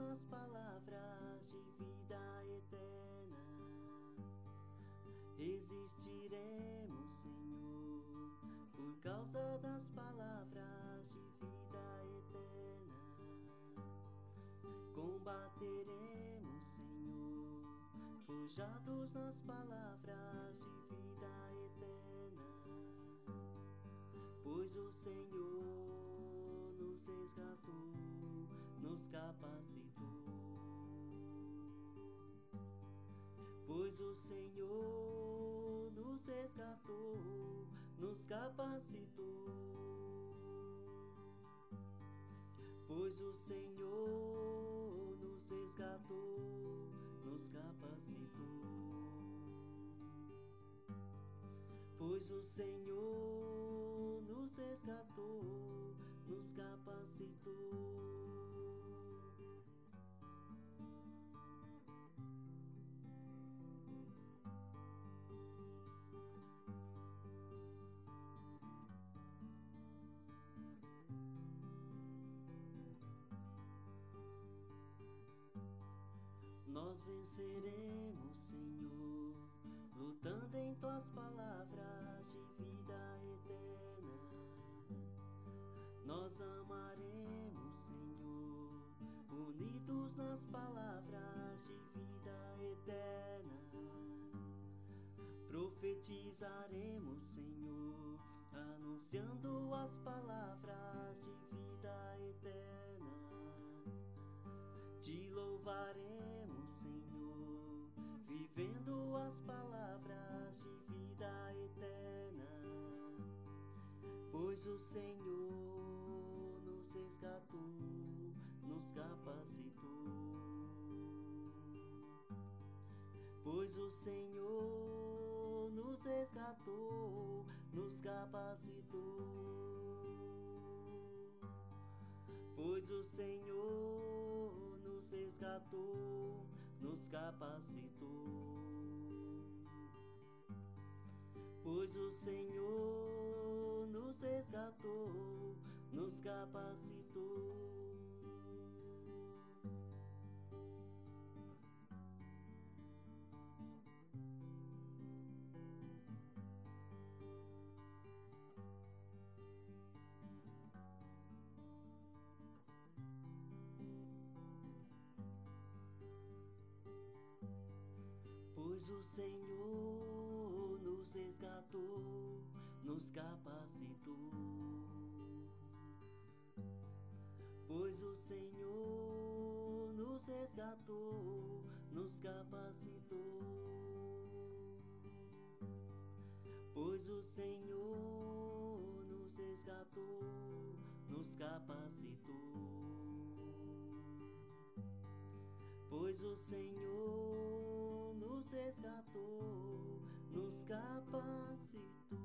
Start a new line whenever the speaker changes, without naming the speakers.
nas palavras de vida eterna. Resistiremos, Senhor, por causa das palavras de vida eterna. Combateremos, Senhor, forjados nas palavras de vida eterna. Pois o Senhor nos resgatou, nos capacitou. Pois o Senhor nos resgatou, nos capacitou. Pois o Senhor nos resgatou, nos capacitou. Pois o Senhor nos resgatou, Nós venceremos, Senhor, lutando em tuas palavras de vida eterna. Nós amaremos, Senhor, unidos nas palavras de vida eterna. Profetizaremos, Senhor, anunciando as palavras de Pois o Senhor nos resgatou, nos capacitou. Pois o Senhor nos resgatou, nos capacitou. Pois o Senhor nos resgatou, nos capacitou. Pois o Senhor resgatou, nos capacitou. Pois o Senhor nos resgatou, nos capacitou. Pois o Senhor nos resgatou, nos capacitou. Pois o Senhor nos resgatou, nos capacitou. Pois o Senhor nos resgatou, nos capacitou.